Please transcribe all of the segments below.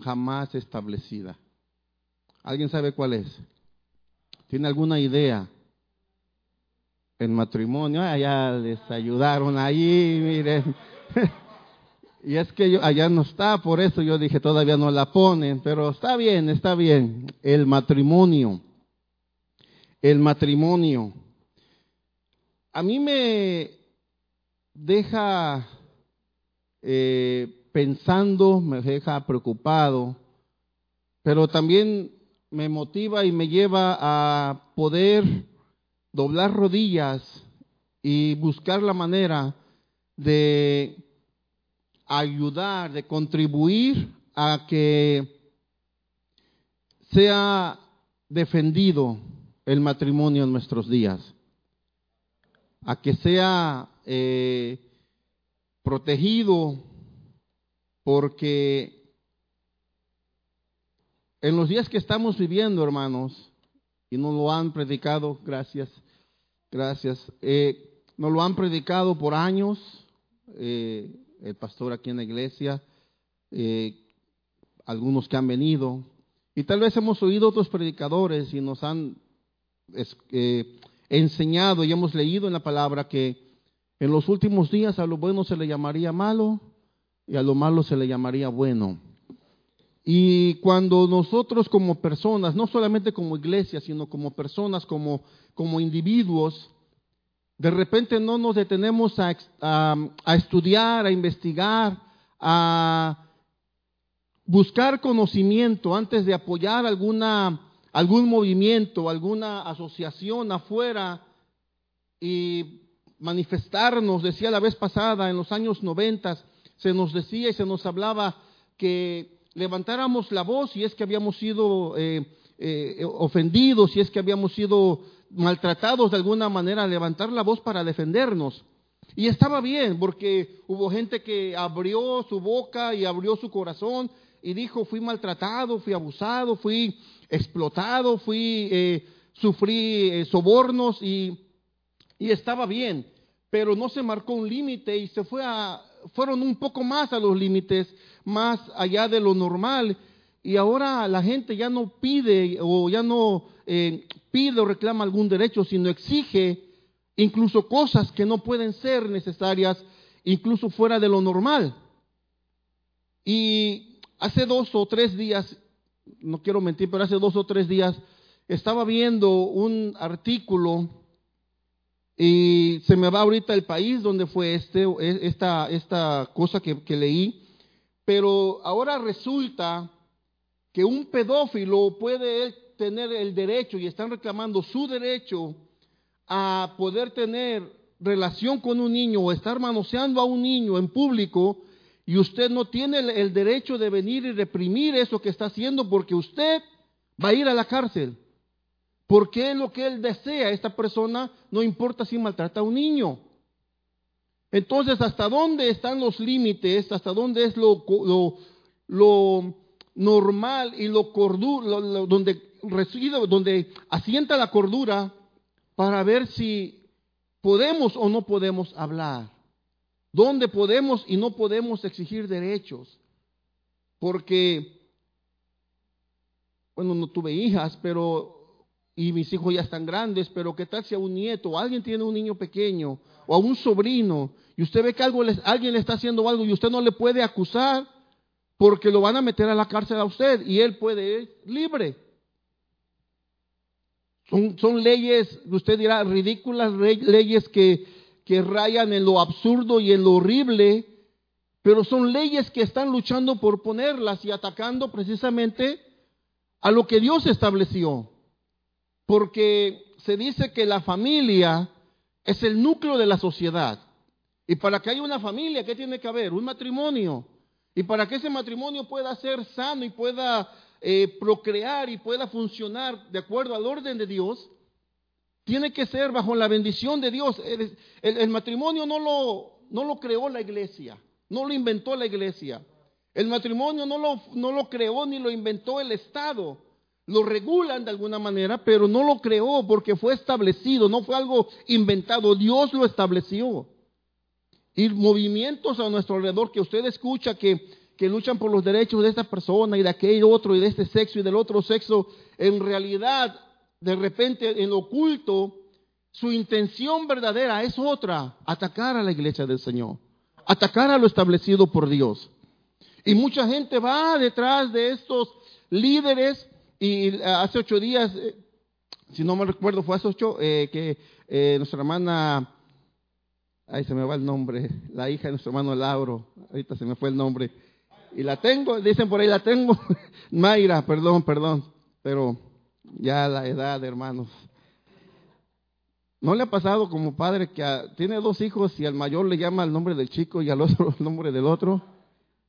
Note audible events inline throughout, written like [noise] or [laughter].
jamás establecida. ¿Alguien sabe cuál es? ¿Tiene alguna idea? El matrimonio, allá les ayudaron ahí, miren. [laughs] y es que allá no está, por eso yo dije, todavía no la ponen, pero está bien, está bien. El matrimonio. El matrimonio. A mí me deja eh, pensando, me deja preocupado, pero también me motiva y me lleva a poder doblar rodillas y buscar la manera de ayudar, de contribuir a que sea defendido el matrimonio en nuestros días, a que sea eh, protegido, porque en los días que estamos viviendo, hermanos, y nos lo han predicado, gracias, gracias, eh, nos lo han predicado por años, eh, el pastor aquí en la iglesia, eh, algunos que han venido, y tal vez hemos oído otros predicadores y nos han enseñado y hemos leído en la palabra que en los últimos días a lo bueno se le llamaría malo y a lo malo se le llamaría bueno. Y cuando nosotros como personas, no solamente como iglesia, sino como personas, como, como individuos, de repente no nos detenemos a, a, estudiar, a investigar, a buscar conocimiento antes de apoyar alguna, algún movimiento, alguna asociación afuera y manifestarnos, decía la vez pasada, en los años noventas, se nos decía y se nos hablaba que levantáramos la voz si es que habíamos sido eh, eh, ofendidos, si es que habíamos sido maltratados de alguna manera, levantar la voz para defendernos. Y estaba bien, porque hubo gente que abrió su boca y abrió su corazón y dijo, fui maltratado, fui abusado, fui explotado, fui, eh, sufrí sobornos y, y estaba bien, pero no se marcó un límite y se fue a, fueron un poco más a los límites, más allá de lo normal. Y ahora la gente ya no pide o ya no eh, pide o reclama algún derecho, sino exige incluso cosas que no pueden ser necesarias, incluso fuera de lo normal. Y hace dos o tres días, no quiero mentir, pero hace dos o tres días estaba viendo un artículo y se me va ahorita el país donde fue este, esta, esta cosa que leí. Pero ahora resulta que un pedófilo puede tener el derecho y están reclamando su derecho a poder tener relación con un niño o estar manoseando a un niño en público y usted no tiene el, derecho de venir y reprimir eso que está haciendo porque usted va a ir a la cárcel. Porque lo que él desea, esta persona, no importa si maltrata a un niño. Entonces, ¿hasta dónde están los límites? ¿Hasta dónde es lo, lo, normal y lo, cordura, donde reside, donde asienta la cordura para ver si podemos o no podemos hablar? ¿Dónde podemos y no podemos exigir derechos? Porque, bueno, no tuve hijas, pero y mis hijos ya están grandes, pero ¿qué tal si a un nieto o alguien tiene un niño pequeño o a un sobrino y usted ve que algo alguien le está haciendo algo y usted no le puede acusar porque lo van a meter a la cárcel a usted y él puede ir libre? Son, son leyes, usted dirá, ridículas leyes que, que rayan en lo absurdo y en lo horrible, pero son leyes que están luchando por ponerlas y atacando precisamente a lo que Dios estableció porque se dice que la familia es el núcleo de la sociedad. Y para que haya una familia, ¿qué tiene que haber? Un matrimonio. Y para que ese matrimonio pueda ser sano y pueda eh, procrear y pueda funcionar de acuerdo al orden de Dios, tiene que ser bajo la bendición de Dios. El, matrimonio no lo, no lo, creó la iglesia, no lo inventó la iglesia. El matrimonio no lo, no lo creó ni lo inventó el Estado lo regulan de alguna manera, pero no lo creó porque fue establecido, no fue algo inventado, Dios lo estableció. Y movimientos a nuestro alrededor que usted escucha que, que luchan por los derechos de esta persona y de aquel otro y de este sexo y del otro sexo, en realidad, de repente, en oculto, su intención verdadera es otra, atacar a la iglesia del Señor, atacar a lo establecido por Dios. Y mucha gente va detrás de estos líderes y eh, hace ocho días, eh, si no me recuerdo, fue hace ocho, eh, que nuestra hermana, ahí se me va el nombre, la hija de nuestro hermano Lauro, ahorita se me fue el nombre, y la tengo, dicen por ahí la tengo, [laughs] Mayra, perdón, perdón, pero ya la edad, hermanos. ¿No le ha pasado como padre que tiene dos hijos y al mayor le llama el nombre del chico y al otro [laughs] el nombre del otro?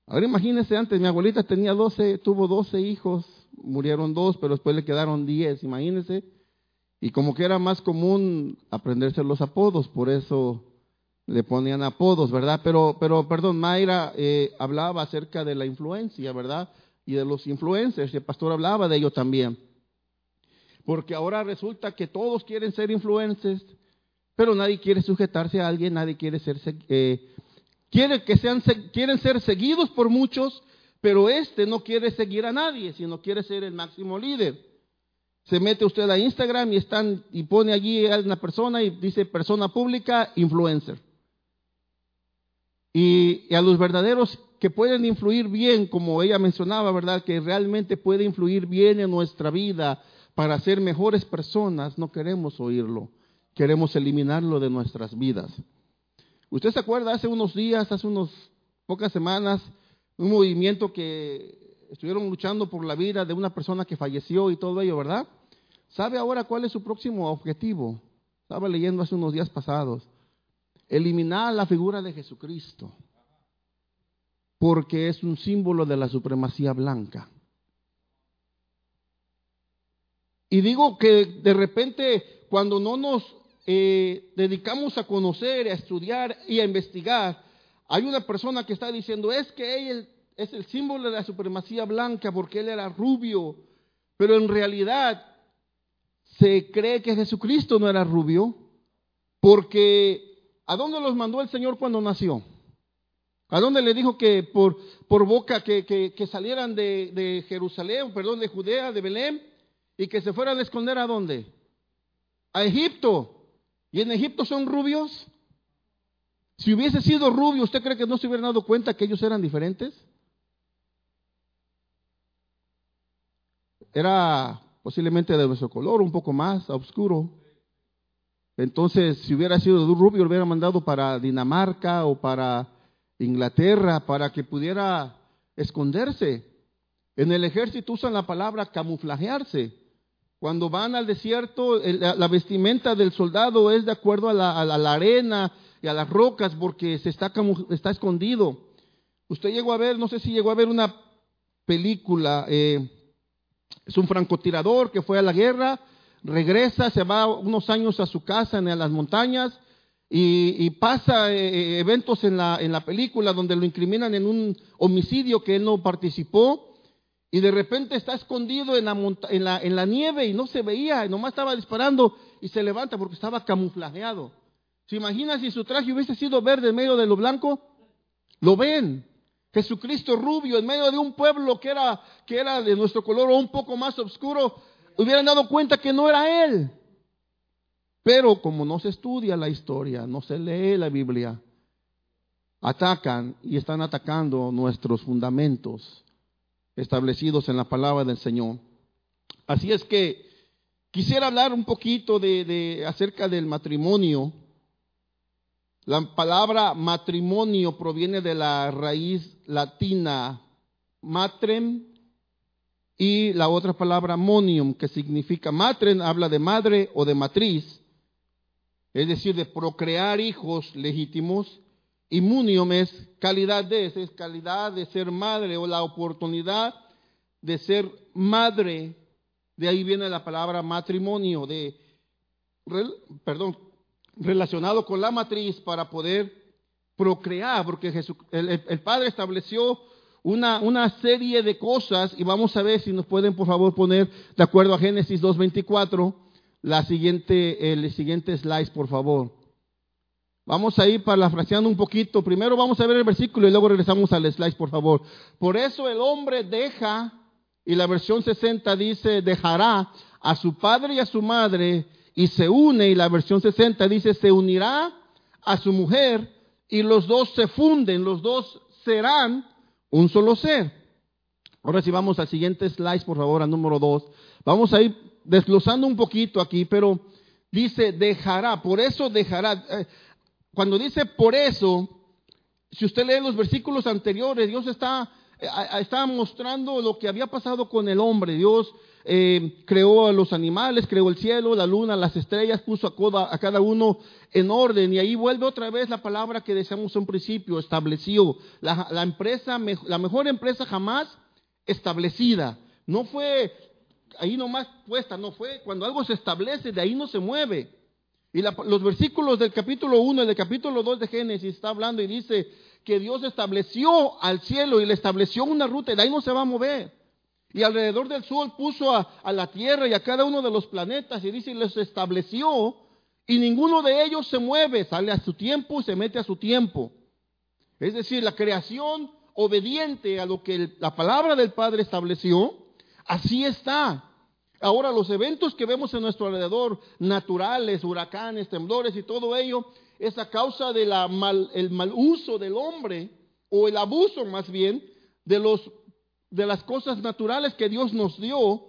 Ahora imagínense antes, mi abuelita tenía 12, tuvo 12 hijos, murieron dos, pero después le quedaron 10, imagínense. Y como que era más común aprenderse los apodos, por eso le ponían apodos, ¿verdad? Pero, pero perdón, Mayra eh, hablaba acerca de la influencia, ¿verdad? Y de los influencers, el pastor hablaba de ello también. Porque ahora resulta que todos quieren ser influencers, pero nadie quiere sujetarse a alguien, nadie quiere ser, eh, que sean, quieren ser seguidos por muchos, pero este no quiere seguir a nadie, sino quiere ser el máximo líder. Se mete usted a Instagram y están y pone allí a una persona y dice persona pública, influencer. Y, y, a los verdaderos que pueden influir bien, como ella mencionaba, ¿verdad? Que realmente puede influir bien en nuestra vida, para ser mejores personas, no queremos oírlo, queremos eliminarlo de nuestras vidas. Usted se acuerda hace unos días, hace unas pocas semanas, un movimiento que estuvieron luchando por la vida de una persona que falleció y todo ello, ¿verdad? ¿Sabe ahora cuál es su próximo objetivo? Estaba leyendo hace unos días pasados. Eliminar la figura de Jesucristo, porque es un símbolo de la supremacía blanca. Y digo que de repente cuando no nos eh, dedicamos a conocer, a estudiar y a investigar, hay una persona que está diciendo, es que él es el símbolo de la supremacía blanca porque él era rubio, pero en realidad se cree que Jesucristo no era rubio, porque ¿a dónde los mandó el Señor cuando nació? ¿A dónde le dijo que por, boca que, que, salieran de, de Jerusalén, perdón, de Judea, de Belén? y que se fueran a esconder a dónde? A Egipto. ¿Y en Egipto son rubios? Si hubiese sido rubio, ¿usted cree que no se hubieran dado cuenta que ellos eran diferentes? Era posiblemente de nuestro color, un poco más oscuro. Entonces, si hubiera sido rubio, lo hubiera mandado para Dinamarca o para Inglaterra para que pudiera esconderse. En el ejército usan la palabra camuflajearse. Cuando van al desierto, la vestimenta del soldado es de acuerdo a la, arena y a las rocas porque se está, está escondido. Usted llegó a ver, no sé si llegó a ver una película, eh, es un francotirador que fue a la guerra, regresa, se va unos años a su casa en las montañas y, pasa eh, eh, eventos en la, en la película donde lo incriminan en un homicidio que él no participó y de repente está escondido en la, en, la, en la, nieve y no se veía, y nomás estaba disparando y se levanta porque estaba camuflajeado. ¿Se imagina si su traje hubiese sido verde en medio de lo blanco? Lo ven. Jesucristo rubio en medio de un pueblo que era, que era de nuestro color o un poco más oscuro, hubieran dado cuenta que no era Él. Pero como no se estudia la historia, no se lee la Biblia, atacan y están atacando nuestros fundamentos establecidos en la palabra del Señor. Así es que quisiera hablar un poquito de, acerca del matrimonio. La palabra matrimonio proviene de la raíz latina matrem y la otra palabra monium, que significa matrem, habla de madre o de matriz, es decir, de procrear hijos legítimos, Inmunium es calidad de, es calidad de ser madre o la oportunidad de ser madre. De ahí viene la palabra matrimonio, de, perdón, relacionado con la matriz para poder procrear, porque Jesús, el, Padre estableció una, una, serie de cosas y vamos a ver si nos pueden por favor poner de acuerdo a Génesis 2.24 la siguiente, el siguiente slide por favor. Vamos a ir parafraseando un poquito. Primero vamos a ver el versículo y luego regresamos al slide, por favor. Por eso el hombre deja, y la versión 60 dice, dejará a su padre y a su madre y se une, y la versión 60 dice, se unirá a su mujer y los dos se funden, los dos serán un solo ser. Ahora si vamos al siguiente slide, por favor, al número 2. Vamos a ir desglosando un poquito aquí, pero dice dejará, por eso dejará. Eh, cuando dice por eso, si usted lee los versículos anteriores, Dios está, eh, está mostrando lo que había pasado con el hombre. Dios eh, creó a los animales, creó el cielo, la luna, las estrellas, puso a cada, uno en orden. Y ahí vuelve otra vez la palabra que decíamos en principio, estableció. La, la empresa, la mejor empresa jamás establecida. No fue ahí nomás puesta, no fue cuando algo se establece, de ahí no se mueve. Y los versículos del capítulo 1 y del capítulo 2 de Génesis está hablando y dice que Dios estableció al cielo y le estableció una ruta y de ahí no se va a mover. Y alrededor del sol puso a, a la tierra y a cada uno de los planetas y dice les estableció y ninguno de ellos se mueve, sale a su tiempo y se mete a su tiempo. Es decir, la creación obediente a lo que la palabra del Padre estableció, así está. Ahora, los eventos que vemos en nuestro alrededor, naturales, huracanes, temblores y todo ello, es a causa del mal, mal uso del hombre, o el abuso más bien, de, los, de las cosas naturales que Dios nos dio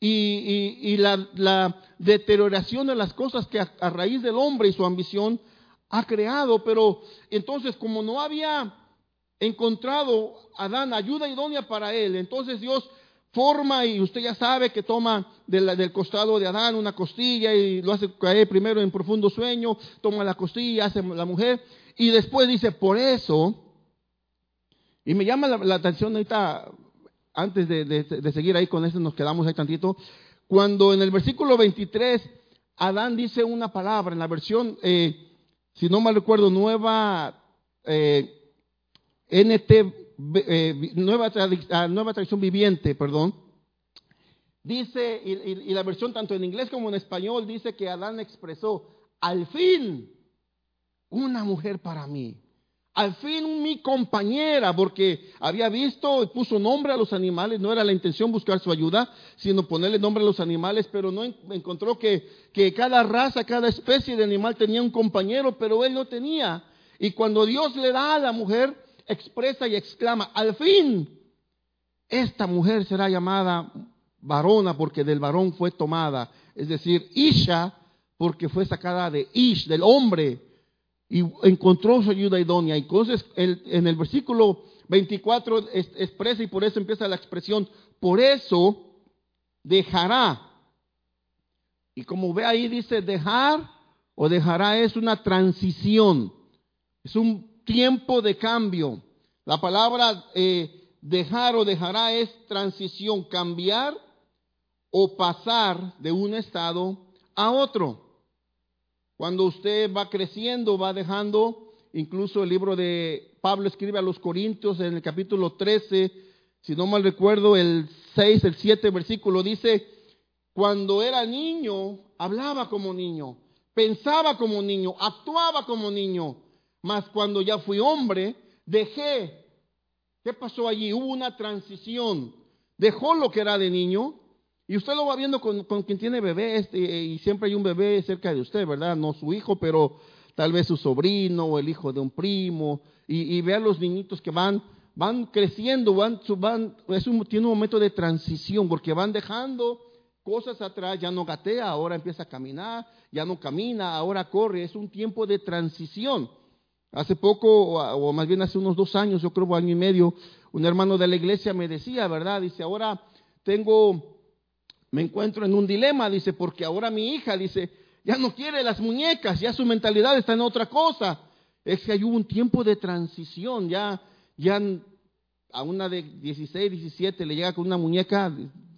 y, la, deterioración de las cosas que a raíz del hombre y su ambición ha creado. Pero entonces, como no había encontrado Adán ayuda idónea para él. Entonces Dios forma y usted ya sabe que toma del, costado de Adán una costilla y lo hace caer primero en profundo sueño, toma la costilla, hace la mujer y después dice, por eso, y me llama la, atención ahorita, antes de, seguir ahí con eso, nos quedamos ahí tantito, cuando en el versículo 23 Adán dice una palabra, en la versión, eh, si no mal recuerdo, nueva, eh, NT, eh, nueva, ah, nueva Tradición Viviente, perdón, dice, y, la versión tanto en inglés como en español dice que Adán expresó, al fin, una mujer para mí. Al fin mi compañera, porque había visto y puso nombre a los animales, no era la intención buscar su ayuda, sino ponerle nombre a los animales, pero no encontró que, que cada raza, cada especie de animal tenía un compañero, pero él no tenía. Y cuando Dios le da a la mujer, expresa y exclama, al fin, esta mujer será llamada varona porque del varón fue tomada, es decir, Isha porque fue sacada de Ish, del hombre, y encontró su ayuda idónea. Entonces en el versículo 24 expresa y por eso empieza la expresión, por eso dejará. Y como ve ahí dice dejar o dejará es una transición, es un tiempo de cambio. La palabra eh, dejar o dejará es transición, cambiar o pasar de un estado a otro. Cuando usted va creciendo, va dejando, incluso el libro de Pablo escribe a los Corintios en el capítulo 13, si no mal recuerdo, el 6, el 7 versículo dice, cuando era niño, hablaba como niño, pensaba como niño, actuaba como niño, mas cuando ya fui hombre, dejé. ¿Qué pasó allí? Hubo una transición. Dejó lo que era de niño. Y usted lo va viendo con, quien tiene bebé, este, y siempre hay un bebé cerca de usted, ¿verdad? No su hijo, pero tal vez su sobrino o el hijo de un primo. Y, y ve a los niñitos que van, van creciendo, van, van, es un, tiene un momento de transición, porque van dejando cosas atrás, ya no gatea, ahora empieza a caminar, ya no camina, ahora corre, es un tiempo de transición. Hace poco, o, más bien hace unos dos años, yo creo año y medio, un hermano de la iglesia me decía, ¿verdad? Dice, ahora tengo, me encuentro en un dilema, dice, porque ahora mi hija, dice, ya no quiere las muñecas, ya su mentalidad está en otra cosa. Es que hay un tiempo de transición, ya, ya a una de 16, 17 le llega con una muñeca,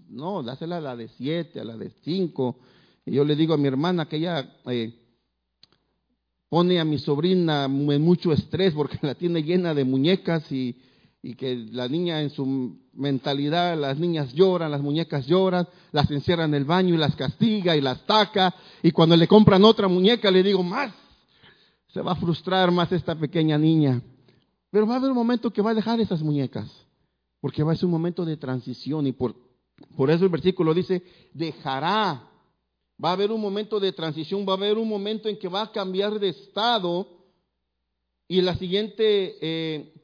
no, dásela a la de 7, a la de 5. Y yo le digo a mi hermana que ella... Eh, pone a mi sobrina en mucho estrés porque [laughs] la tiene llena de muñecas y, que la niña en su mentalidad, las niñas lloran, las muñecas lloran, las encierra en el baño y las castiga y las taca y cuando le compran otra muñeca le digo más, se va a frustrar más esta pequeña niña. Pero va a haber un momento que va a dejar esas muñecas, porque va a ser un momento de transición y por, por eso el versículo dice, dejará. Va a haber un momento de transición, va a haber un momento en que va a cambiar de estado. Y la siguiente, eh,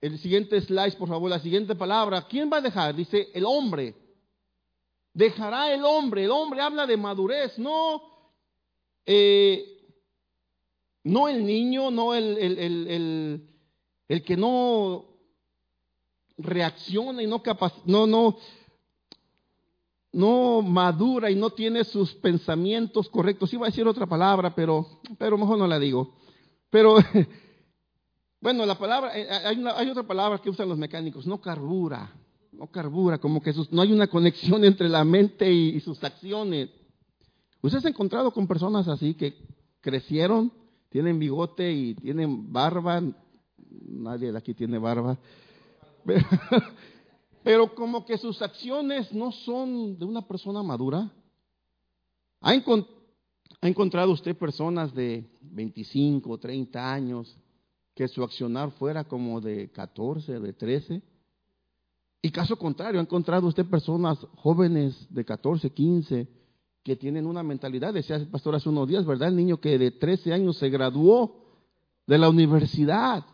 el siguiente slide, por favor, la siguiente palabra, ¿quién va a dejar? Dice el hombre. Dejará el hombre. El hombre habla de madurez, no, eh, no el niño, no el, el, el, que no reacciona y no, no, no, no madura y no tiene sus pensamientos correctos. Iba a decir otra palabra, pero, pero mejor no la digo. Pero, [laughs] bueno, la palabra, eh, hay, hay otra palabra que usan los mecánicos, no carbura, no carbura, como que no hay una conexión [laughs] entre la mente y, sus acciones. ¿Usted se ha encontrado con personas así que crecieron, tienen bigote y tienen barba? Nadie de aquí tiene barba. [laughs] pero como que sus acciones no son de una persona madura. ¿Ha, encontrado usted personas de 25, 30 años que su accionar fuera como de 14, de 13? Y caso contrario, ha encontrado usted personas jóvenes de 14, 15 que tienen una mentalidad, decía el pastor hace unos días, ¿verdad? El niño que de 13 años se graduó de la universidad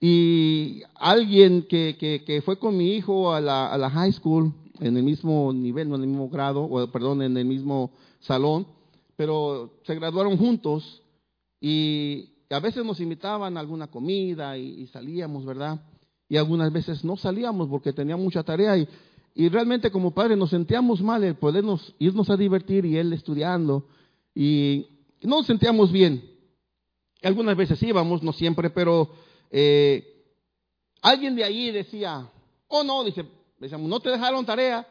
y alguien que, fue con mi hijo a la, a la, high school, en el mismo nivel, no en el mismo grado, o perdón, en el mismo salón, pero se graduaron juntos y a veces nos invitaban a alguna comida y, salíamos, ¿verdad? Y algunas veces no salíamos porque teníamos mucha tarea y, y realmente como padres nos sentíamos mal el podernos irnos a divertir y él estudiando y no nos sentíamos bien. Algunas veces íbamos, no siempre, pero eh, alguien de allí decía, oh no, dice, decíamos, no te dejaron tarea.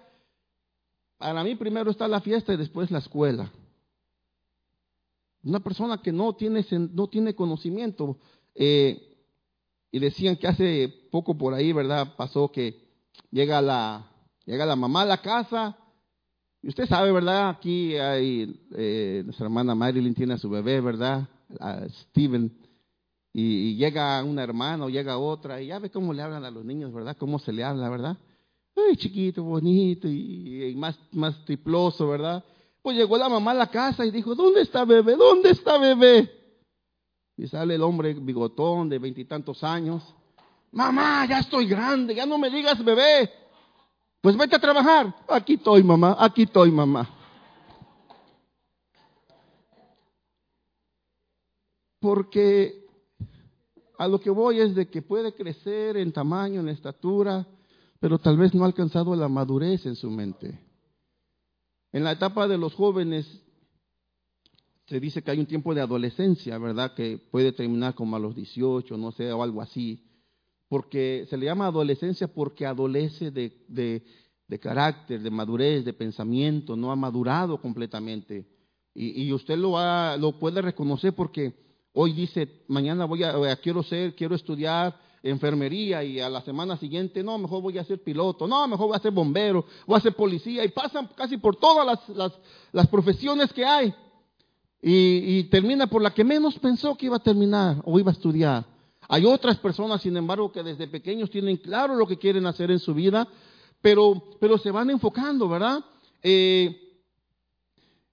Para mí primero está la fiesta y después la escuela. Una persona que no tiene, no tiene conocimiento. Eh, y decían que hace poco por ahí, ¿verdad? Pasó que llega la, llega la mamá a la casa. Y usted sabe, ¿verdad? Aquí hay, eh, nuestra hermana Marilyn tiene a su bebé, ¿verdad? A Steven y, llega una hermana o llega otra y ya ve cómo le hablan a los niños, ¿verdad? Cómo se le habla, ¿verdad? Ay, chiquito, bonito y, más, más triploso, ¿verdad? Pues llegó la mamá a la casa y dijo, ¿dónde está bebé? ¿Dónde está bebé? Y sale el hombre bigotón de veintitantos años. Mamá, ya estoy grande, ya no me digas bebé. Pues vete a trabajar. Aquí estoy, mamá, aquí estoy, mamá. Porque a lo que voy es de que puede crecer en tamaño, en estatura, pero tal vez no ha alcanzado la madurez en su mente. En la etapa de los jóvenes se dice que hay un tiempo de adolescencia, ¿verdad? Que puede terminar como a los 18, no sé, o algo así. Porque se le llama adolescencia porque adolece de, de, carácter, de madurez, de pensamiento, no ha madurado completamente. Y, y usted lo, ha, lo puede reconocer porque Hoy dice, mañana voy a, quiero ser, quiero estudiar enfermería y a la semana siguiente, no, mejor voy a ser piloto, no, mejor voy a ser bombero, voy a ser policía y pasan casi por todas las, profesiones que hay. Y, y, termina por la que menos pensó que iba a terminar o iba a estudiar. Hay otras personas, sin embargo, que desde pequeños tienen claro lo que quieren hacer en su vida, pero, pero se van enfocando, ¿verdad? Eh,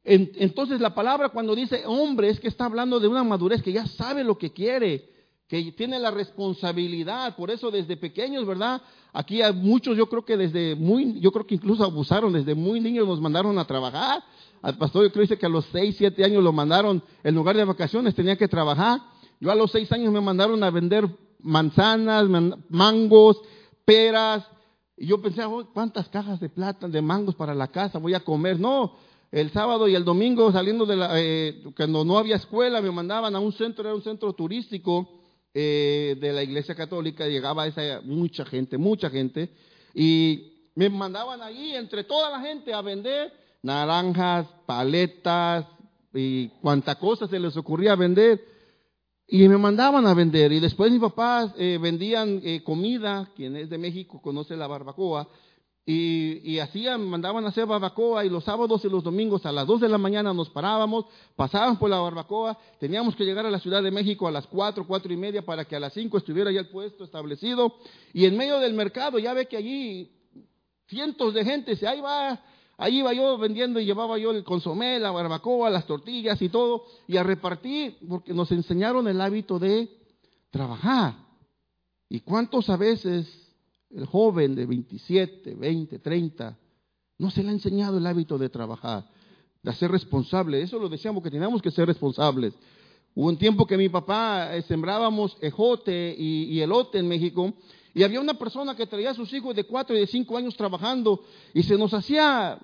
entonces la palabra cuando dice hombre es que está hablando de una madurez que ya sabe lo que quiere, que tiene la responsabilidad, por eso desde pequeños, ¿verdad? Aquí hay muchos, yo creo que desde muy, yo creo que incluso abusaron, desde muy niños nos mandaron a trabajar. Al pastor yo creo que a los 6, 7 años lo mandaron, en lugar de vacaciones tenía que trabajar. Yo a los 6 años me mandaron a vender manzanas, mangos, peras, y yo pensé, oh, ¿cuántas cajas de plata, de mangos para la casa voy a comer? No, el sábado y el domingo saliendo de la, eh, cuando no había escuela, me mandaban a un centro, era un centro turístico eh, de la iglesia católica, llegaba esa mucha gente, mucha gente, y me mandaban allí entre toda la gente a vender naranjas, paletas y cuanta cosa se les ocurría vender. Y me mandaban a vender. Y después mis papás eh, vendían comida, quien es de México conoce la barbacoa, Y, hacían, mandaban a hacer barbacoa y los sábados y los domingos a las 2 de la mañana nos parábamos, pasábamos por la barbacoa, teníamos que llegar a la Ciudad de México a las 4, 4 y media para que a las 5 estuviera ya el puesto establecido. Y en medio del mercado ya ve que allí cientos de gente, ahí va, ahí iba yo vendiendo y llevaba yo el consomé, la barbacoa, las tortillas y todo, y a repartir, porque nos enseñaron el hábito de trabajar. ¿Y cuántos a veces el joven de 27, 20, 30, no se le ha enseñado el hábito de trabajar, de ser responsable. Eso lo decíamos que teníamos que ser responsables. Hubo un tiempo que mi papá eh, sembrábamos ejote y, elote en México y había una persona que traía a sus hijos de 4 y de 5 años trabajando y se nos hacía,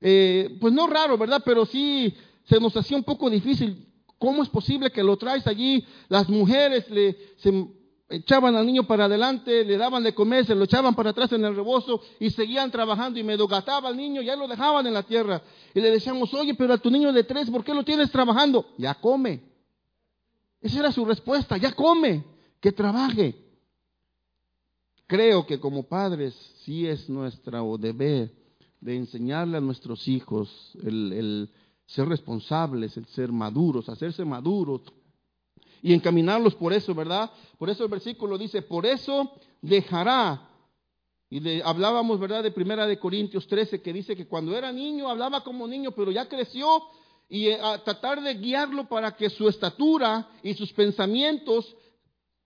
eh, pues no raro, ¿verdad? Pero sí se nos hacía un poco difícil. ¿Cómo es posible que lo traes allí? Las mujeres le, se echaban al niño para adelante, le daban de comer, se lo echaban para atrás en el rebozo y seguían trabajando y me dogataba al niño, ya lo dejaban en la tierra. Y le decíamos, oye, pero a tu niño de tres, ¿por qué lo tienes trabajando? Ya come. Esa era su respuesta, ya come, que trabaje. Creo que como padres sí es nuestro deber de enseñarle a nuestros hijos el ser responsables, el ser maduros, hacerse maduros y encaminarlos por eso, ¿verdad? Por eso el versículo dice, por eso dejará. Y hablábamos, ¿verdad? De Primera de Corintios 13, que dice que cuando era niño hablaba como niño, pero ya creció y eh, a tratar de guiarlo para que su estatura y sus pensamientos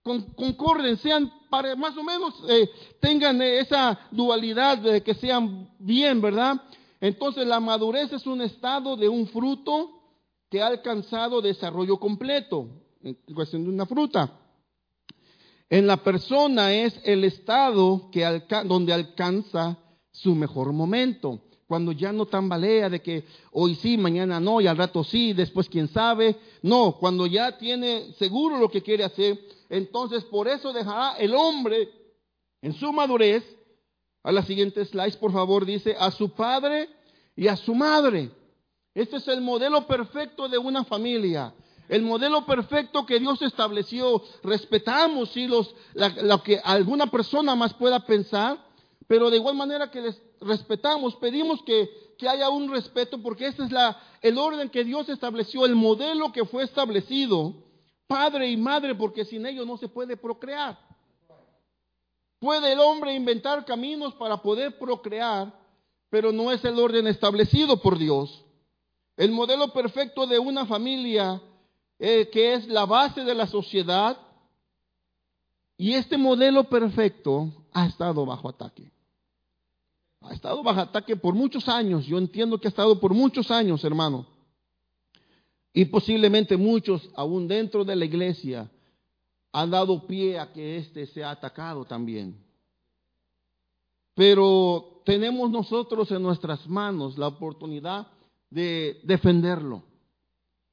concorden, sean para más o menos eh, tengan esa dualidad de que sean bien, ¿verdad? Entonces la madurez es un estado de un fruto que ha alcanzado desarrollo completo en cuestión de una fruta. En la persona es el estado que donde alcanza su mejor momento, cuando ya no tambalea de que hoy sí, mañana no, y al rato sí, después quién sabe. No, cuando ya tiene seguro lo que quiere hacer, entonces por eso dejará el hombre en su madurez, a la siguiente slide, por favor, dice, a su padre y a su madre. Este es el modelo perfecto de una familia. El modelo perfecto que Dios estableció, respetamos sí, los, lo que alguna persona más pueda pensar, pero de igual manera que les respetamos, pedimos que, que haya un respeto porque este es la, el orden que Dios estableció, el modelo que fue establecido, padre y madre, porque sin ellos no se puede procrear. Puede el hombre inventar caminos para poder procrear, pero no es el orden establecido por Dios. El modelo perfecto de una familia eh, que es la base de la sociedad, y este modelo perfecto ha estado bajo ataque. Ha estado bajo ataque por muchos años. Yo entiendo que ha estado por muchos años, hermano. Y posiblemente muchos, aún dentro de la iglesia, han dado pie a que éste sea atacado también. Pero tenemos nosotros en nuestras manos la oportunidad de defenderlo.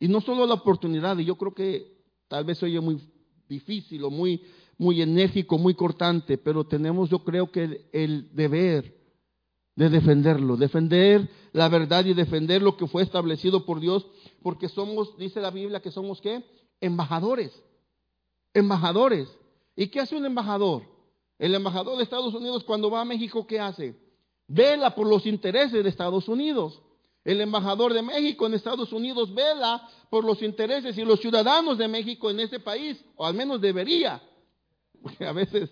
Y no solo la oportunidad, y yo creo que tal vez oye muy difícil o muy, muy enérgico, muy cortante, pero tenemos yo creo que el, deber de defenderlo, defender la verdad y defender lo que fue establecido por Dios, porque somos, dice la Biblia, que somos qué? Embajadores. Embajadores. ¿Y qué hace un embajador? El embajador de Estados Unidos cuando va a México, ¿qué hace? Vela por los intereses de Estados Unidos. El embajador de México en Estados Unidos vela por los intereses y los ciudadanos de México en ese país, o al menos debería, porque a veces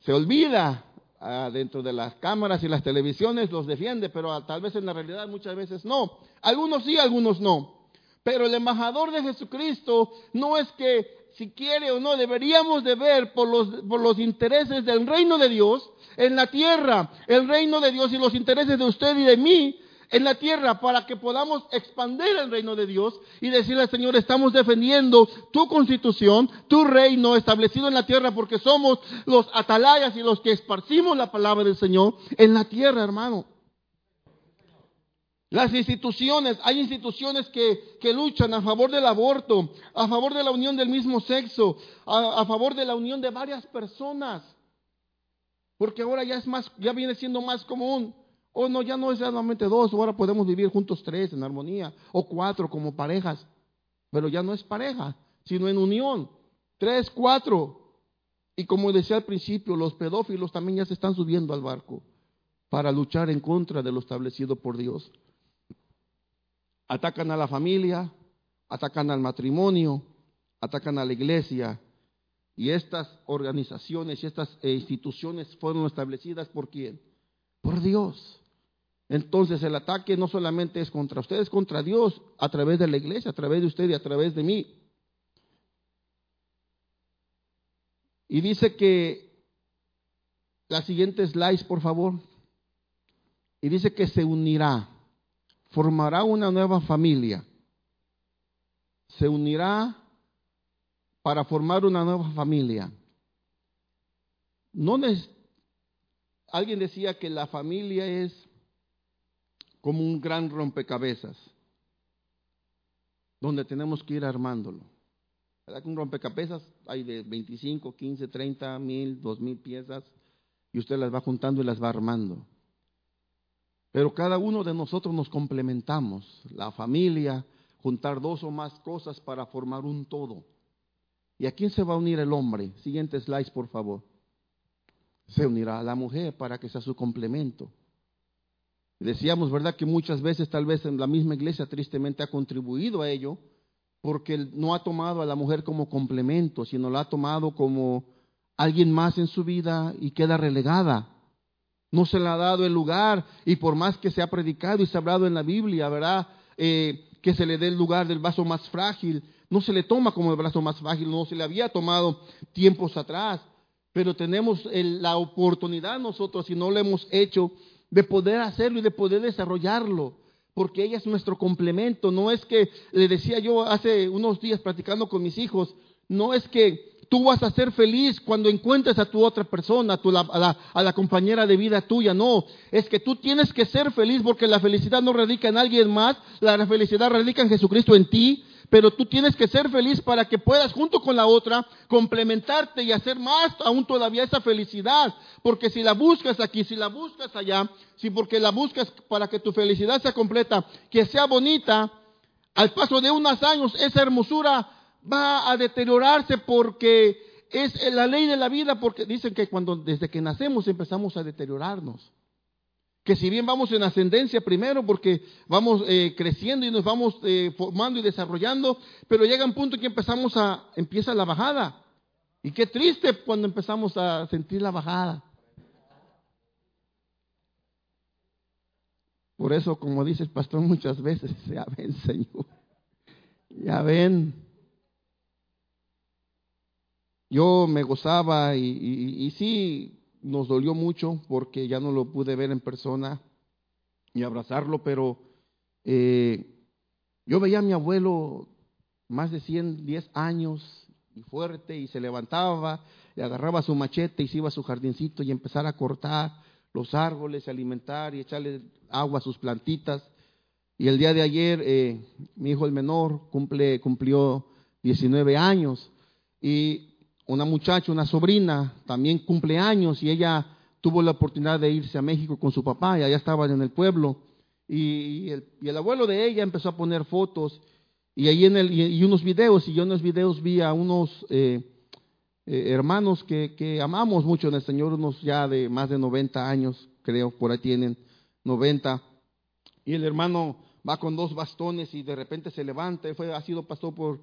se olvida ah, dentro de las cámaras y las televisiones, los defiende, pero tal vez en la realidad muchas veces no. Algunos sí, algunos no. Pero el embajador de Jesucristo no es que si quiere o no, deberíamos de ver por los, por los intereses del reino de Dios en la tierra, el reino de Dios y los intereses de usted y de mí en la tierra para que podamos expandir el reino de Dios y decirle al Señor, estamos defendiendo tu constitución, tu reino establecido en la tierra porque somos los atalayas y los que esparcimos la palabra del Señor en la tierra, hermano. Las instituciones, hay instituciones que, que, luchan a favor del aborto, a favor de la unión del mismo sexo, a, a, favor de la unión de varias personas. Porque ahora ya es más, ya viene siendo más común. O no, ya no es solamente dos, ahora podemos vivir juntos tres en armonía, o cuatro como parejas, pero ya no es pareja, sino en unión. Tres, cuatro. Y como decía al principio, los pedófilos también ya se están subiendo al barco. para luchar en contra de lo establecido por Dios. Atacan a la familia, atacan al matrimonio, atacan a la iglesia. Y estas organizaciones y estas eh, instituciones fueron establecidas por quién? Por Dios. Entonces el ataque no solamente es contra ustedes, es contra Dios a través de la iglesia, a través de usted y a través de mí. Y dice que la siguiente slide, por favor. Y dice que se unirá, formará una nueva familia. Se unirá para formar una nueva familia. No alguien decía que la familia es como un gran rompecabezas, donde tenemos que ir armándolo. ¿Verdad que un rompecabezas hay de 25, 15, 30, mil, dos mil piezas y usted las va juntando y las va armando? Pero cada uno de nosotros nos complementamos, la familia, juntar dos o más cosas para formar un todo. ¿Y a quién se va a unir el hombre? Siguiente slide, por favor. Se unirá a la mujer para que sea su complemento. Decíamos, ¿verdad?, que muchas veces tal vez en la misma iglesia tristemente ha contribuido a ello, porque no ha tomado a la mujer como complemento, sino la ha tomado como alguien más en su vida y queda relegada. No se le ha dado el lugar y por más que se ha predicado y se ha hablado en la Biblia, ¿verdad? Eh, que se le dé el lugar del vaso más frágil, no se le toma como el brazo más frágil, no se le había tomado tiempos atrás, pero tenemos la oportunidad nosotros, si no lo hemos hecho, de poder hacerlo y de poder desarrollarlo, porque ella es nuestro complemento. No es que, le decía yo hace unos días practicando con mis hijos, no es que tú vas a ser feliz cuando encuentres a tu otra persona, a, la, a la compañera de vida tuya, no, es que tú tienes que ser feliz porque la felicidad no radica en alguien más, la felicidad radica en Jesucristo en ti, pero tú tienes que ser feliz para que puedas junto con la otra complementarte y hacer más aún todavía esa felicidad. Porque si la buscas aquí, si la buscas allá, si porque la buscas para que tu felicidad sea completa, que sea bonita, al paso de unos años esa hermosura va a deteriorarse porque es la ley de la vida, porque dicen que cuando desde que nacemos empezamos a deteriorarnos que si bien vamos en ascendencia primero porque vamos eh, creciendo y nos vamos eh, formando y desarrollando, pero llega un punto que empezamos a, empieza la bajada. Y qué triste cuando empezamos a sentir la bajada. Por eso, como dice el pastor muchas veces, [laughs] ya ven, Señor, ya ven. Yo me gozaba y, y, y sí, nos dolió mucho porque ya no lo pude ver en persona y abrazarlo, pero eh, yo veía a mi abuelo más de 110 años y fuerte y se levantaba y agarraba su machete y se iba a su jardincito y empezara a cortar los árboles, alimentar y echarle agua a sus plantitas. Y el día de ayer eh, mi hijo el menor cumple, cumplió 19 años y una muchacha, una sobrina, también cumpleaños y ella tuvo la oportunidad de irse a México con su papá y allá estaban en el pueblo. Y, el, abuelo de ella empezó a poner fotos y ahí en el, y, unos videos, y yo en los videos vi a unos eh, eh, hermanos que, amamos mucho en el Señor, unos ya de más de 90 años, creo, por ahí tienen 90. Y el hermano va con dos bastones y de repente se levanta, fue, ha sido pastor por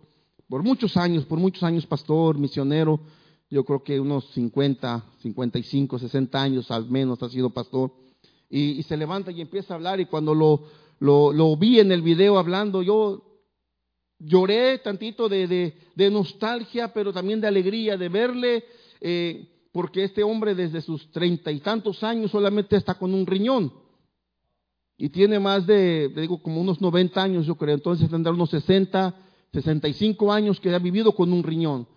por muchos años, por muchos años pastor, misionero, yo creo que unos 50, 55, 60 años al menos ha sido pastor, y, se levanta y empieza a hablar y cuando lo, lo, vi en el video hablando, yo lloré tantito de, de, nostalgia, pero también de alegría de verle, eh, porque este hombre desde sus treinta y tantos años solamente está con un riñón. Y tiene más de, digo, como unos 90 años, yo creo. Entonces tendrá unos 60, 65 años que ha vivido con un riñón.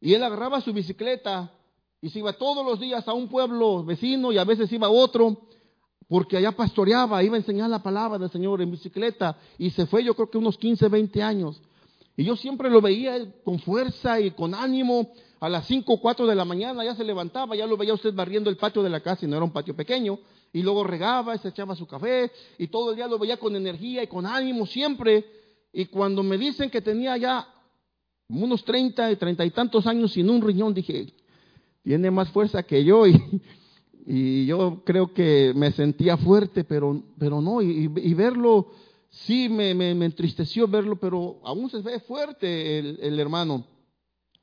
Y él agarraba su bicicleta y se iba todos los días a un pueblo vecino y a veces iba a otro, porque allá pastoreaba, iba a enseñar la palabra del Señor en bicicleta y se fue yo creo que unos 15, 20 años. Y yo siempre lo veía con fuerza y con ánimo. A las 5 o 4 de la mañana ya se levantaba, ya lo veía usted barriendo el patio de la casa y no era un patio pequeño. Y luego regaba, se echaba su café y todo el día lo veía con energía y con ánimo siempre. Y cuando me dicen que tenía ya unos 30 y 30 y tantos años sin un riñón, dije, tiene más fuerza que yo. [laughs] Y, yo creo que me sentía fuerte, pero, pero no, y, verlo, sí me, entristeció verlo, pero aún se ve fuerte el, el hermano.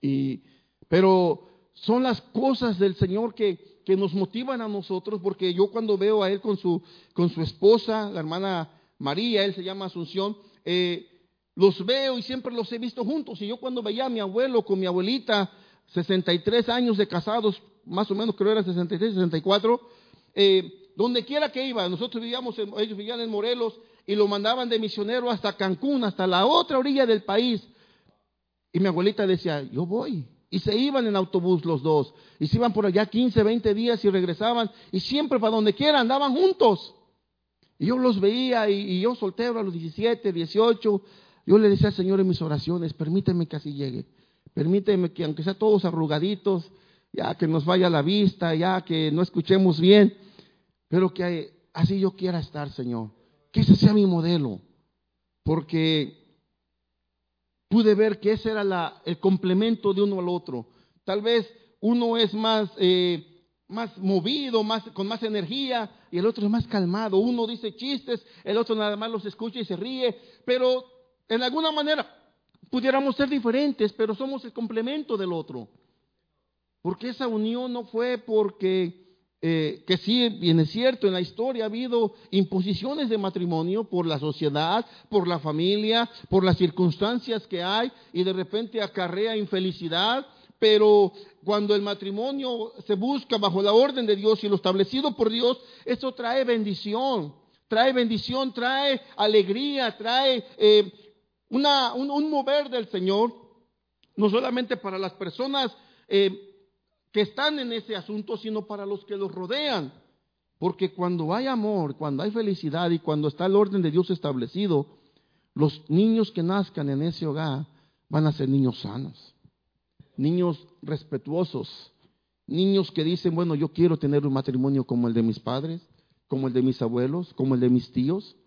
Y, pero son las cosas del Señor que, que nos motivan a nosotros, porque yo cuando veo a él con su, con su esposa, la hermana María, él se llama Asunción, eh, los veo y siempre los he visto juntos. Y yo cuando veía a mi abuelo con mi abuelita, 63 años de casados, más o menos creo era 63, 64, eh, donde quiera que iba, nosotros vivíamos, ellos vivían en Morelos y lo mandaban de misionero hasta Cancún, hasta la otra orilla del país. Y mi abuelita decía, yo voy. Y se iban en autobús los dos. Y se iban por allá 15, 20 días y regresaban. Y siempre para donde quiera andaban juntos. Y yo los veía y, yo soltero a los 17, 18. Yo le decía al Señor en mis oraciones, permíteme que así llegue. Permíteme que aunque sea todos arrugaditos, ya que nos vaya la vista, ya que no escuchemos bien, pero que así yo quiera estar, Señor. Que ese sea mi modelo. Porque pude ver que ese era el complemento de uno al otro. Tal vez uno es más, eh, más movido, más, con más energía, y el otro es más calmado. Uno dice chistes, el otro nada más los escucha y se ríe, pero en alguna manera pudiéramos ser diferentes, pero somos el complemento del otro. Porque esa unión no fue porque eh, que sí, bien es cierto, en la historia ha habido imposiciones de matrimonio por la sociedad, por la familia, por las circunstancias que hay y de repente acarrea infelicidad, pero cuando el matrimonio se busca bajo la orden de Dios y lo establecido por Dios, eso trae bendición, trae bendición, trae alegría, trae eh, una, un, mover del Señor, no solamente para las personas eh, que están en ese asunto, sino para los que los rodean. Porque cuando hay amor, cuando hay felicidad y cuando está el orden de Dios establecido, los niños que nazcan en ese hogar van a ser niños sanos, niños respetuosos, niños que dicen, bueno, yo quiero tener un matrimonio como el de mis padres, como el de mis abuelos, como el de mis tíos,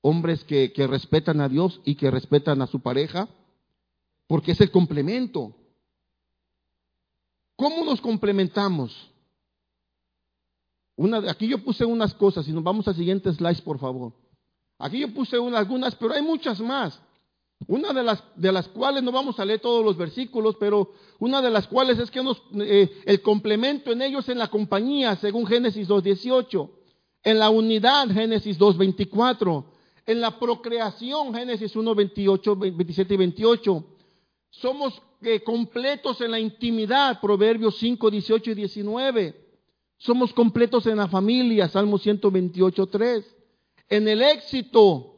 hombres que, que respetan a Dios y que respetan a su pareja, porque es el complemento. ¿Cómo nos complementamos? Una, aquí yo puse unas cosas, y nos vamos al siguiente slide, por favor. Aquí yo puse algunas, pero hay muchas más. Una de las, de las cuales no vamos a leer todos los versículos, pero una de las cuales es que nos, eh, el complemento en ellos en la compañía, según Génesis 2.18, en la unidad, Génesis 2.24, en la procreación, Génesis 1.28, 27 y 28. Somos completos en la intimidad, Proverbios 5, 18 y 19. Somos completos en la familia, Salmo 128, 3. En el éxito,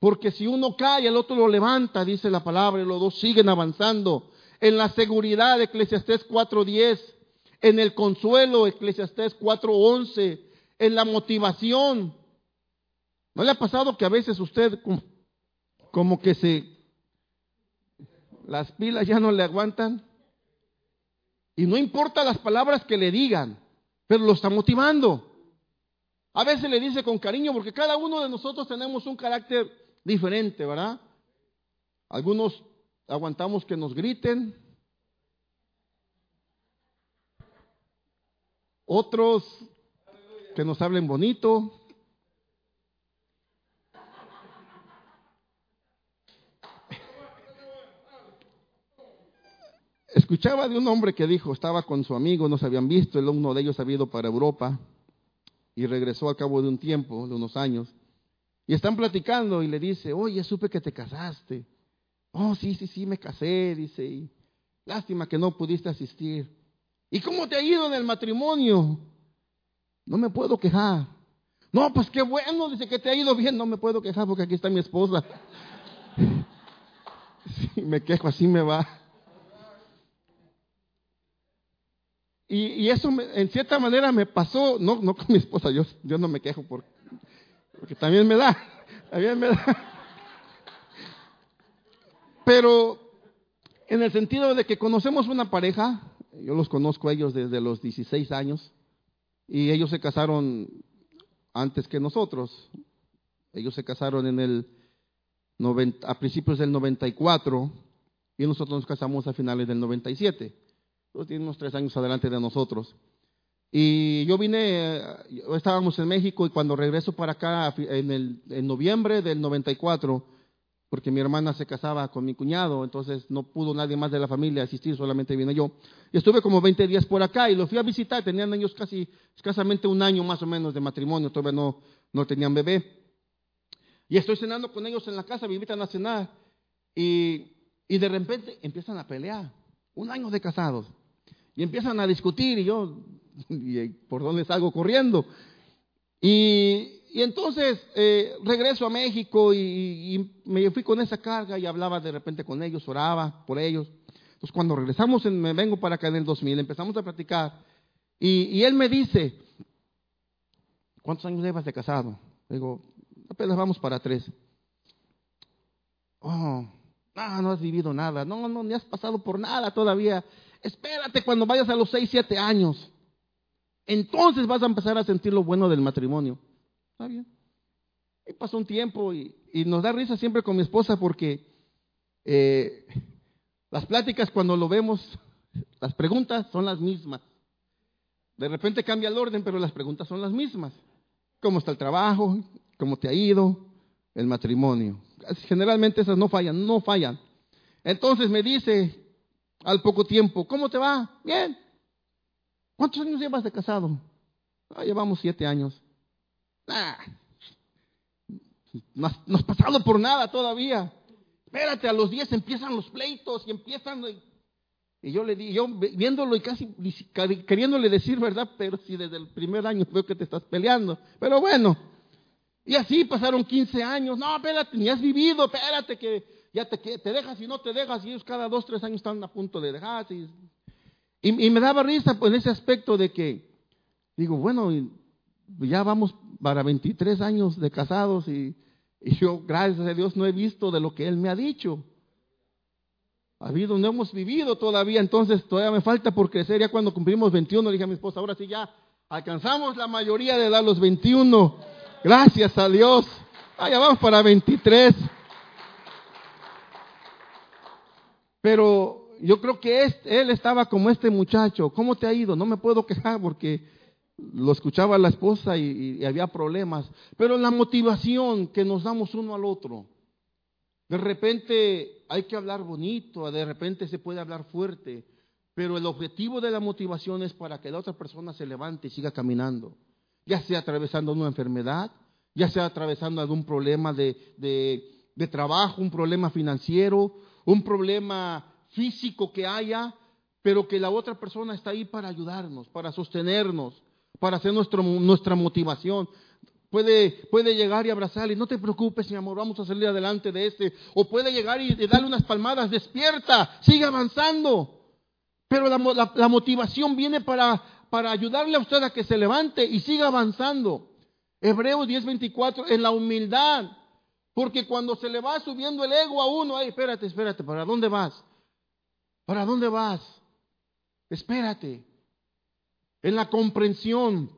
porque si uno cae, el otro lo levanta, dice la palabra, y los dos siguen avanzando. En la seguridad, Eclesiastés 4, 10. En el consuelo, Eclesiastés 4, 11. En la motivación. ¿No le ha pasado que a veces usted como que se las pilas ya no le aguantan. Y no importa las palabras que le digan, pero lo está motivando. A veces le dice con cariño, porque cada uno de nosotros tenemos un carácter diferente, ¿verdad? Algunos aguantamos que nos griten, otros que nos hablen bonito, Escuchaba de un hombre que dijo, estaba con su amigo, no se habían visto, el uno de ellos había ido para Europa y regresó al cabo de un tiempo, de unos años, y están platicando y le dice, oye, supe que te casaste. Oh, sí, sí, sí, me casé, dice, lástima que no pudiste asistir. ¿Y cómo te ha ido en el matrimonio? No me puedo quejar. No, pues qué bueno, dice que te ha ido bien, no me puedo quejar porque aquí está mi esposa. [laughs] Si me quejo, así me va. Y, eso en cierta manera me pasó, no, no con mi esposa, yo, yo no me quejo porque, también me da, [laughs] también me da. Pero en el sentido de que conocemos una pareja, yo los conozco a ellos desde los 16 años, y ellos se casaron antes que nosotros. Ellos se casaron en el a principios del 94 y nosotros nos casamos a finales del 97 tiene unos tres años adelante de nosotros. Y yo vine, estábamos en México y cuando regreso para acá en, el, en noviembre del 94, porque mi hermana se casaba con mi cuñado, entonces no pudo nadie más de la familia asistir, solamente vine yo. Y estuve como 20 días por acá y los fui a visitar, tenían ellos casi, escasamente un año más o menos de matrimonio, todavía no, no tenían bebé. Y estoy cenando con ellos en la casa, me invitan a cenar y, y de repente empiezan a pelear, un año de casados, y empiezan a discutir y yo, [laughs] y por dónde salgo corriendo. Y, y entonces eh, regreso a México y, me fui con esa carga y hablaba de repente con ellos, oraba por ellos. Entonces cuando regresamos, me vengo para acá en el 2000, empezamos a platicar y, él me dice, ¿cuántos años llevas de casado? Digo, apenas vamos para tres. Oh, no, no has vivido nada, no, no, ni has pasado por nada todavía. Espérate cuando vayas a los seis, siete años. Entonces vas a empezar a sentir lo bueno del matrimonio. Está bien. Y pasó un tiempo y, nos da risa siempre con mi esposa porque eh, las pláticas cuando lo vemos, las preguntas son las mismas. De repente cambia el orden, pero las preguntas son las mismas. ¿Cómo está el trabajo? ¿Cómo te ha ido? El matrimonio. Generalmente esas no fallan, no fallan. Entonces me dice al poco tiempo, ¿cómo te va? Bien. ¿Cuántos años llevas de casado? Ah, llevamos siete años. Ah, no, has, pasado por nada todavía. Espérate, a los 10 empiezan los pleitos y empiezan. Y yo le di, yo viéndolo y casi queriéndole decir, ¿verdad? Pero si desde el primer año veo que te estás peleando. Pero bueno. Y así pasaron 15 años. No, espérate, ni has vivido, espérate que ya te, te dejas y no te dejas. Y ellos cada dos, tres años están a punto de dejarse. Y, y, me daba risa pues, en ese aspecto de que, digo, bueno, ya vamos para 23 años de casados y, yo, gracias a Dios, no he visto de lo que Él me ha dicho. Ha habido, no hemos vivido todavía, entonces todavía me falta por crecer. Ya cuando cumplimos 21, le dije a mi esposa, ahora sí ya alcanzamos la mayoría de edad, los 21. Gracias a Dios. Ah, ya vamos para 23. Pero yo creo que él estaba como este muchacho. ¿Cómo te ha ido? No me puedo quejar porque lo escuchaba la esposa y, había problemas, pero la motivación que nos damos uno al otro. De repente hay que hablar bonito, de repente se puede hablar fuerte, pero el objetivo de la motivación es para que la otra persona se levante y siga caminando, ya sea atravesando una enfermedad, ya sea atravesando algún problema de, de trabajo, un problema financiero, un problema físico que haya, pero que la otra persona está ahí para ayudarnos, para sostenernos, para hacer nuestro, nuestra motivación. Puede, puede llegar y abrazarle, no te preocupes, mi amor, vamos a salir adelante de este. O puede llegar y, darle unas palmadas, despierta, sigue avanzando. Pero la, la, motivación viene para, para ayudarle a usted a que se levante y siga avanzando. Hebreos 10:24, en la humildad. Porque cuando se le va subiendo el ego a uno, ay, espérate, espérate, ¿para dónde vas? ¿Para dónde vas? Espérate. En la comprensión.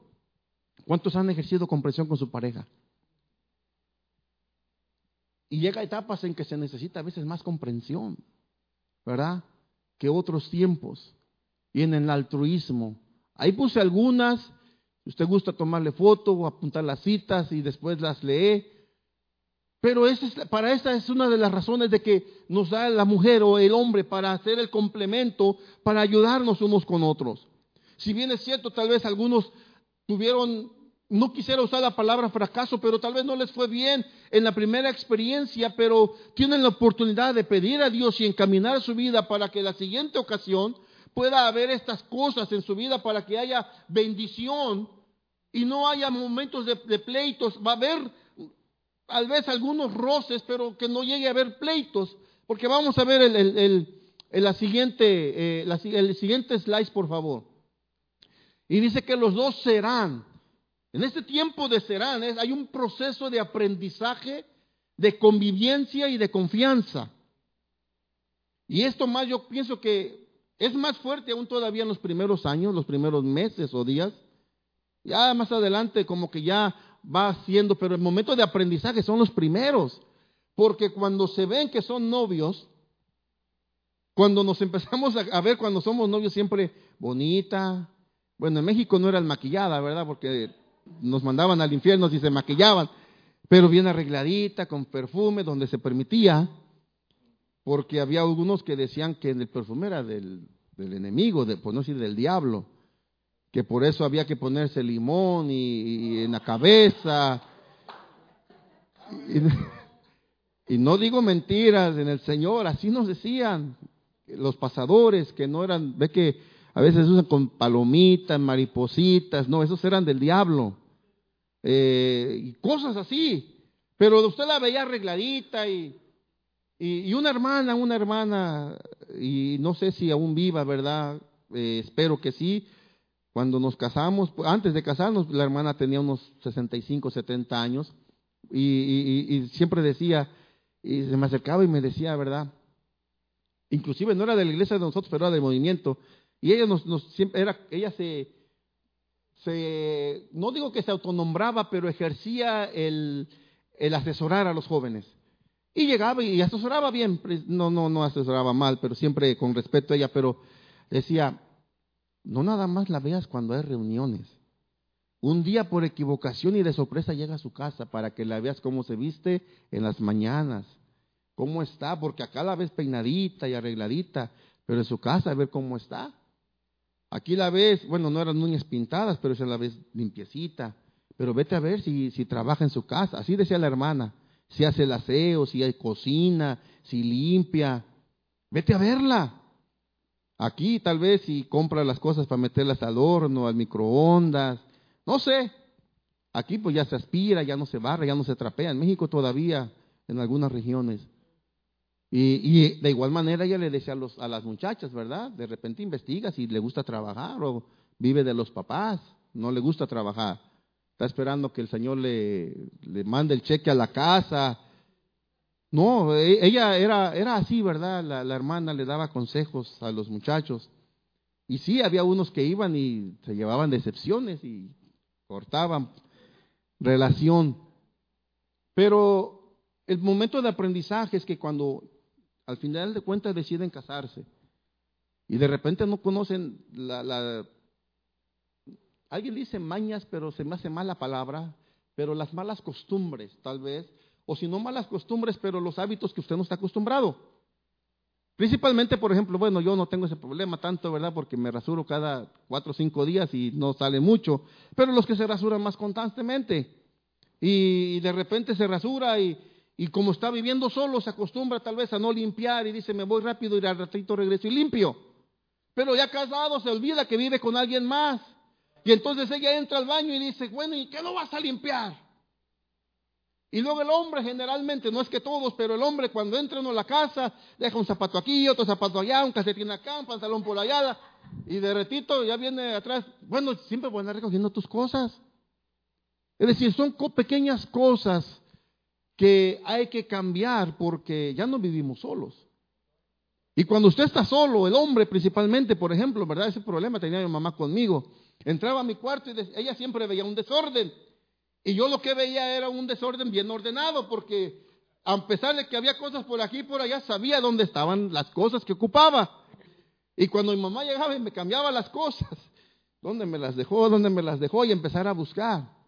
¿Cuántos han ejercido comprensión con su pareja? Y llega etapas en que se necesita a veces más comprensión, ¿verdad? Que otros tiempos. Y en el altruismo. Ahí puse algunas. Usted gusta tomarle foto o apuntar las citas y después las lee. Pero para esta es una de las razones de que nos da la mujer o el hombre para hacer el complemento, para ayudarnos unos con otros. Si bien es cierto, tal vez algunos tuvieron, no quisiera usar la palabra fracaso, pero tal vez no les fue bien en la primera experiencia, pero tienen la oportunidad de pedir a Dios y encaminar su vida para que la siguiente ocasión pueda haber estas cosas en su vida, para que haya bendición y no haya momentos de, pleitos. Va a haber tal vez algunos roces, pero que no llegue a haber pleitos, porque vamos a ver el, la siguiente, eh, el siguiente slide, por favor. Y dice que los dos serán. En este tiempo de serán hay un proceso de aprendizaje, de convivencia y de confianza. Y esto más yo pienso que es más fuerte aún todavía en los primeros años, los primeros meses o días. Ya más adelante como que ya va haciendo, pero el momento de aprendizaje son los primeros. Porque cuando se ven que son novios, cuando nos [laughs] empezamos a, ver cuando somos novios siempre bonita, Bueno, en México no eran maquillada, ¿verdad? Porque nos mandaban al infierno si se maquillaban, pero bien arregladita, con perfume, donde se permitía, porque había algunos que decían que el perfume era del, enemigo, de, por no decir del diablo, que por eso había que ponerse limón y, en la cabeza. Y, no digo mentiras en el Señor, así nos decían los pasadores que no eran, ve que a veces usan con palomitas, maripositas, no, esos eran del diablo. Eh, y cosas así. Pero usted la veía arregladita y, y, una hermana, una hermana, y no sé si aún viva, ¿verdad? Eh, espero que sí. Cuando nos casamos, antes de casarnos, la hermana tenía unos 65, 70 años y, y siempre decía, y se me acercaba y me decía, ¿verdad? Inclusive no era de la iglesia de nosotros, pero era del movimiento. Y ella nos, siempre era, ella se, se, no digo que se autonombraba, pero ejercía el, el asesorar a los jóvenes. Y llegaba y asesoraba bien, no, no, no asesoraba mal, pero siempre con respeto a ella, pero decía, no nada más la veas cuando hay reuniones. Un día por equivocación y de sorpresa llega a su casa para que la veas cómo se viste en las mañanas, cómo está, porque acá la ves peinadita y arregladita, pero en su casa a ver cómo está. Aquí la ves, bueno, no eran uñas pintadas, pero se la ves limpiecita. Pero vete a ver si, si trabaja en su casa. Así decía la hermana. Si hace el aseo, si hay cocina, si limpia. Vete a verla. Aquí tal vez si compra las cosas para meterlas al horno, al microondas. No sé. Aquí pues ya se aspira, ya no se barra, ya no se trapea. En México todavía, en algunas regiones. Y, de igual manera ella le decía a, los, a las muchachas, ¿verdad? De repente investiga si le gusta trabajar o vive de los papás, no le gusta trabajar. Está esperando que el Señor le, le mande el cheque a la casa. No, e, ella era, era así, ¿verdad? La, la hermana le daba consejos a los muchachos. Y sí, había unos que iban y se llevaban decepciones y cortaban relación. Pero el momento de aprendizaje es que cuando al final de cuentas deciden casarse. Y de repente no conocen la, Alguien dice mañas, pero se me hace mala palabra, pero las malas costumbres, tal vez, o si no malas costumbres, pero los hábitos que usted no está acostumbrado. Principalmente, por ejemplo, bueno, yo no tengo ese problema tanto, ¿verdad? Porque me rasuro cada cuatro o cinco días y no sale mucho, pero los que se rasuran más constantemente. Y de repente se rasura y, y como está viviendo solo, se acostumbra tal vez a no limpiar y dice, me voy rápido y al ratito regreso y limpio. Pero ya casado se olvida que vive con alguien más. Y entonces ella entra al baño y dice, bueno, ¿y qué no vas a limpiar? Y luego el hombre generalmente, no es que todos, pero el hombre cuando entra en la casa, deja un zapato aquí, otro zapato allá, un calcetín acá, un pantalón por allá, y de retito ya viene atrás, bueno, siempre voy a recogiendo tus cosas. Es decir, son pequeñas cosas que hay que cambiar porque ya no vivimos solos. Y cuando usted está solo, el hombre principalmente, por ejemplo, ¿verdad? Ese problema tenía mi mamá conmigo. Entraba a mi cuarto y ella siempre veía un desorden. Y yo lo que veía era un desorden bien ordenado porque a pesar de que había cosas por aquí y por allá, sabía dónde estaban las cosas que ocupaba. Y cuando mi mamá llegaba y me cambiaba las cosas, ¿dónde me las dejó? ¿Dónde me las dejó? Y empezar a buscar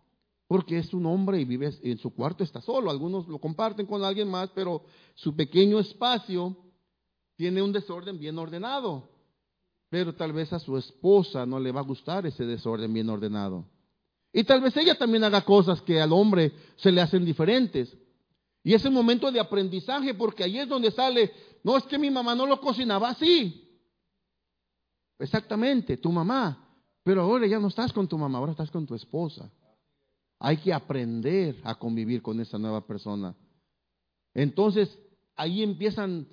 porque es un hombre y vive en su cuarto, está solo. Algunos lo comparten con alguien más, pero su pequeño espacio tiene un desorden bien ordenado. Pero tal vez a su esposa no le va a gustar ese desorden bien ordenado. Y tal vez ella también haga cosas que al hombre se le hacen diferentes. Y es el momento de aprendizaje, porque ahí es donde sale, no es que mi mamá no lo cocinaba así. Exactamente, tu mamá. Pero ahora ya no estás con tu mamá, ahora estás con tu esposa. Hay que aprender a convivir con esa nueva persona. Entonces, ahí empiezan,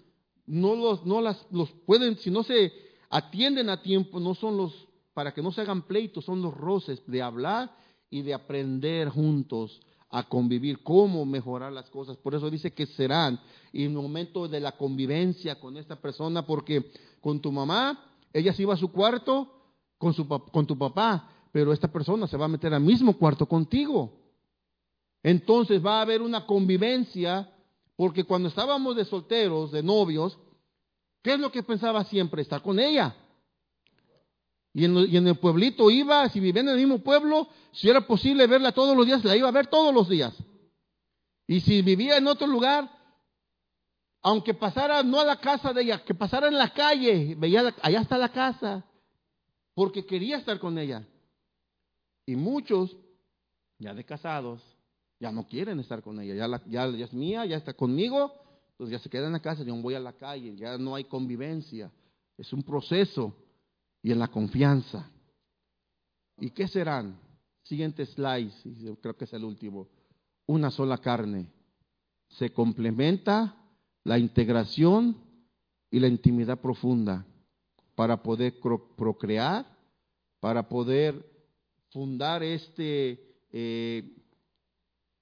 no los, no las, los pueden, si no se atienden a tiempo, no son los, para que no se hagan pleitos, son los roces de hablar y de aprender juntos a convivir, cómo mejorar las cosas. Por eso dice que serán, y en el momento de la convivencia con esta persona, porque con tu mamá, ella se iba a su cuarto con, su, con tu papá, pero esta persona se va a meter al mismo cuarto contigo. Entonces va a haber una convivencia, porque cuando estábamos de solteros, de novios, ¿qué es lo que pensaba siempre? Estar con ella. Y en, el pueblito iba, si vivía en el mismo pueblo, si era posible verla todos los días, la iba a ver todos los días. Y si vivía en otro lugar, aunque pasara no a la casa de ella, que pasara en la calle, veía, allá está la casa, porque quería estar con ella. Y muchos, ya de casados, ya no quieren estar con ella, ya, ya, ya es mía, ya está conmigo, entonces ya se queda en la casa, yo voy a la calle, ya no hay convivencia, es un proceso y en la confianza. ¿Y qué serán? Siguiente slide, creo que es el último. Una sola carne. Se complementa la integración y la intimidad profunda para poder procrear, para poder fundar este, eh,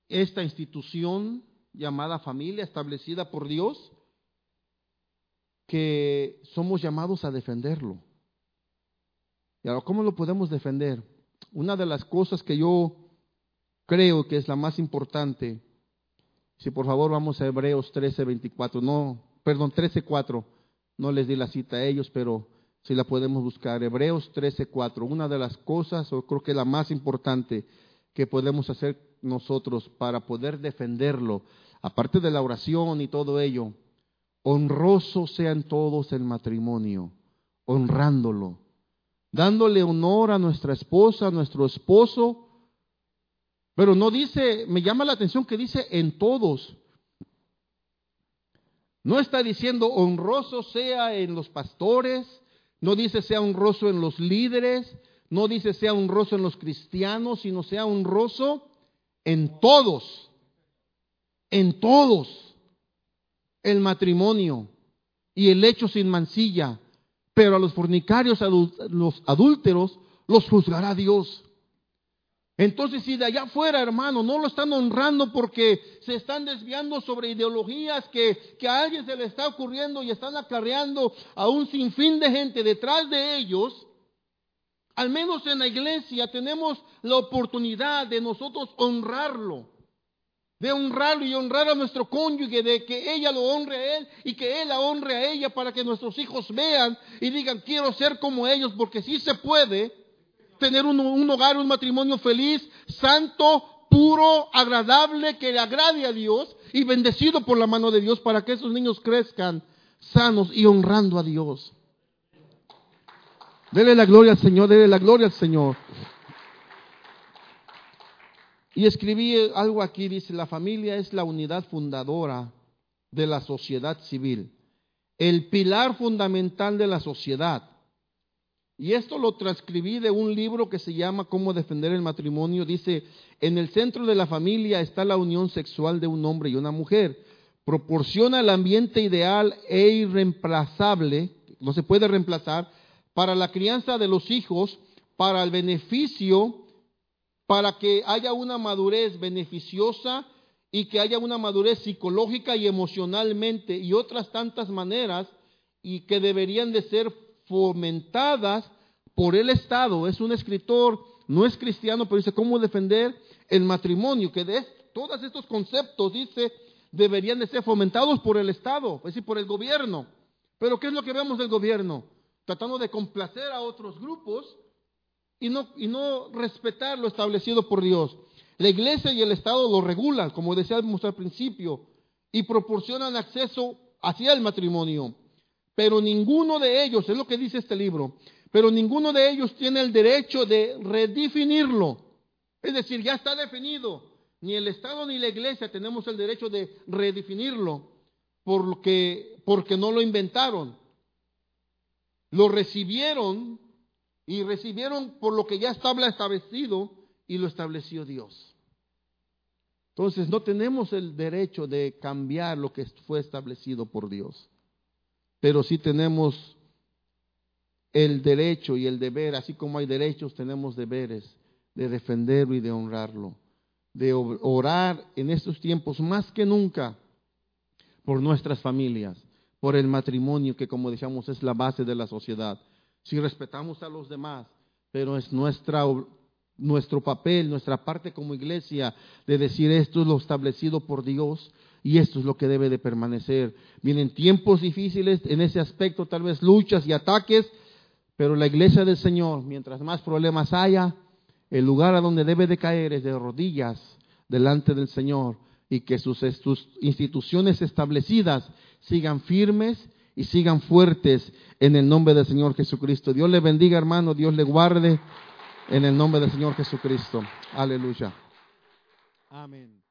esta institución llamada familia establecida por Dios, que somos llamados a defenderlo. Y ahora, ¿cómo lo podemos defender? Una de las cosas que yo creo que es la más importante si por favor vamos a Hebreos 13, 24, no, perdón, 13, 4, no les di la cita a ellos, pero si la podemos buscar. Hebreos 13, 4, una de las cosas, o creo que la más importante que podemos hacer nosotros para poder defenderlo, aparte de la oración y todo ello, honroso sean todos el matrimonio, honrándolo, dándole honor a nuestra esposa, a nuestro esposo, pero no dice, me llama la atención que dice en todos. No está diciendo honroso sea en los pastores, no dice sea honroso en los líderes, no dice sea honroso en los cristianos, sino sea honroso en todos, en todos, el matrimonio y el hecho sin mancilla. Pero a los fornicarios, a los adúlteros, los juzgará Dios. Entonces, si de allá afuera, hermano, no lo están honrando porque se están desviando sobre ideologías que, que a alguien se le está ocurriendo y están acarreando a un sinfín de gente detrás de ellos, al menos en la iglesia tenemos la oportunidad de nosotros honrarlo, de honrarlo y honrar a nuestro cónyuge, de que ella lo honre a él y que él la honre a ella para que nuestros hijos vean y digan, quiero ser como ellos, porque sí se puede tener un, hogar, un matrimonio feliz, santo, puro, agradable, que le agrade a Dios y bendecido por la mano de Dios para que esos niños crezcan sanos y honrando a Dios. Dele la gloria al Señor, dele la gloria al Señor. Y escribí algo aquí, dice, la familia es la unidad fundadora de la sociedad civil, el pilar fundamental de la sociedad. Y esto lo transcribí de un libro que se llama Cómo defender el matrimonio. Dice, en el centro de la familia está la unión sexual de un hombre y una mujer. Proporciona el ambiente ideal e irreemplazable, no se puede reemplazar, para la crianza de los hijos, para el beneficio, para que haya una madurez beneficiosa y que haya una madurez psicológica y emocionalmente y otras tantas maneras y que deberían de ser fomentadas por el Estado. Es un escritor, no es cristiano, pero dice cómo defender el matrimonio, que de todos estos conceptos, dice, deberían de ser fomentados por el Estado, es decir, por el gobierno. Pero ¿qué es lo que vemos del gobierno? Tratando de complacer a otros grupos y no, y no respetar lo establecido por Dios. La iglesia y el Estado lo regulan, como decíamos al principio, y proporcionan acceso hacia el matrimonio. Pero ninguno de ellos, es lo que dice este libro, pero ninguno de ellos tiene el derecho de redefinirlo. Es decir, ya está definido. Ni el Estado ni la Iglesia tenemos el derecho de redefinirlo porque, porque no lo inventaron. Lo recibieron y recibieron por lo que ya estaba establecido y lo estableció Dios. Entonces no tenemos el derecho de cambiar lo que fue establecido por Dios pero sí tenemos el derecho y el deber, así como hay derechos, tenemos deberes de defenderlo y de honrarlo, de orar en estos tiempos más que nunca por nuestras familias, por el matrimonio que como decíamos es la base de la sociedad. Si respetamos a los demás, pero es nuestra, nuestro papel, nuestra parte como iglesia de decir esto es lo establecido por Dios y esto es lo que debe de permanecer. Vienen tiempos difíciles en ese aspecto, tal vez luchas y ataques, Pero la iglesia del Señor, mientras más problemas haya, el lugar a donde debe de caer es de rodillas delante del Señor y que sus, sus instituciones establecidas sigan firmes y sigan fuertes en el nombre del Señor Jesucristo. Dios le bendiga, hermano, Dios le guarde en el nombre del Señor Jesucristo. Aleluya. Amén.